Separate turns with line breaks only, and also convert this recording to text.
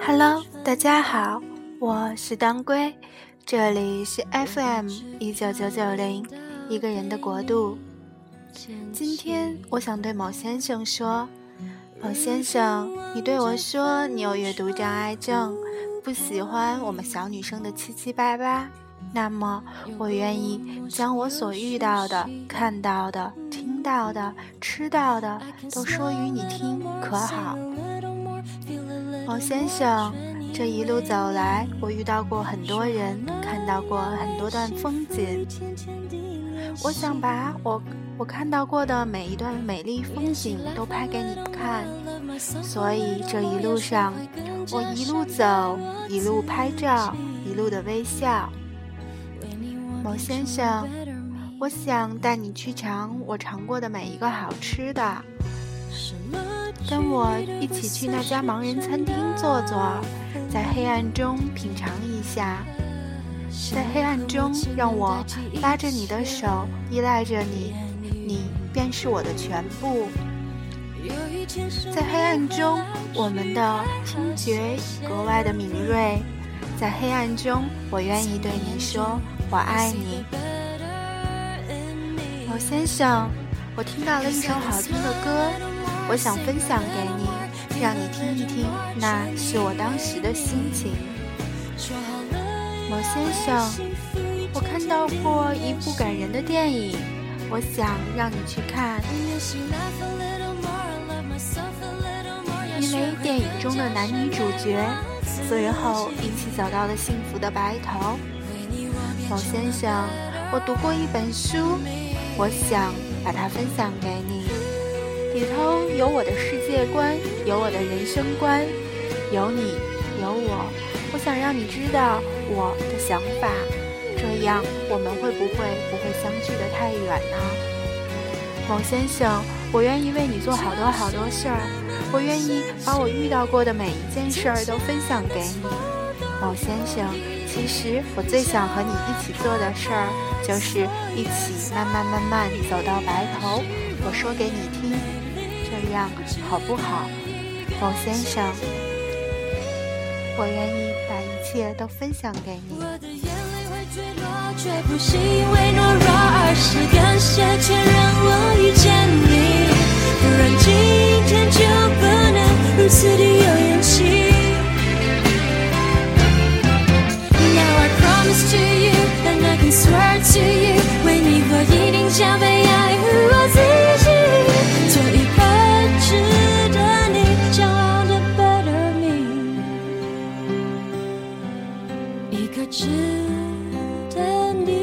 Hello，大家好，我是当归，这里是 FM 一九九九零，一个人的国度。今天我想对某先生说，某先生，你对我说你有阅读障碍症，不喜欢我们小女生的七七八八，那么我愿意将我所遇到的、看到的、听到的、吃到的都说与你听，可好？王先生，这一路走来，我遇到过很多人，看到过很多段风景。我想把我我看到过的每一段美丽风景都拍给你看，所以这一路上，我一路走，一路拍照，一路的微笑。某先生，我想带你去尝我尝过的每一个好吃的。跟我一起去那家盲人餐厅坐坐，在黑暗中品尝一下，在黑暗中让我拉着你的手，依赖着你，你便是我的全部。在黑暗中，我们的听觉格外的敏锐，在黑暗中，我愿意对你说我爱你，某先生。我听到了一首好听的歌。我想分享给你，让你听一听，那是我当时的心情。某先生，我看到过一部感人的电影，我想让你去看，因为电影中的男女主角最后一起走到了幸福的白头。某先生，我读过一本书，我想把它分享给你。里头有我的世界观，有我的人生观，有你，有我。我想让你知道我的想法，这样我们会不会不会相距的太远呢？某先生，我愿意为你做好多好多事儿，我愿意把我遇到过的每一件事儿都分享给你。某先生，其实我最想和你一起做的事儿，就是一起慢慢慢慢走到白头。我说给你听。这样好不好，某先生？我愿意把一切都分享给你。值得你。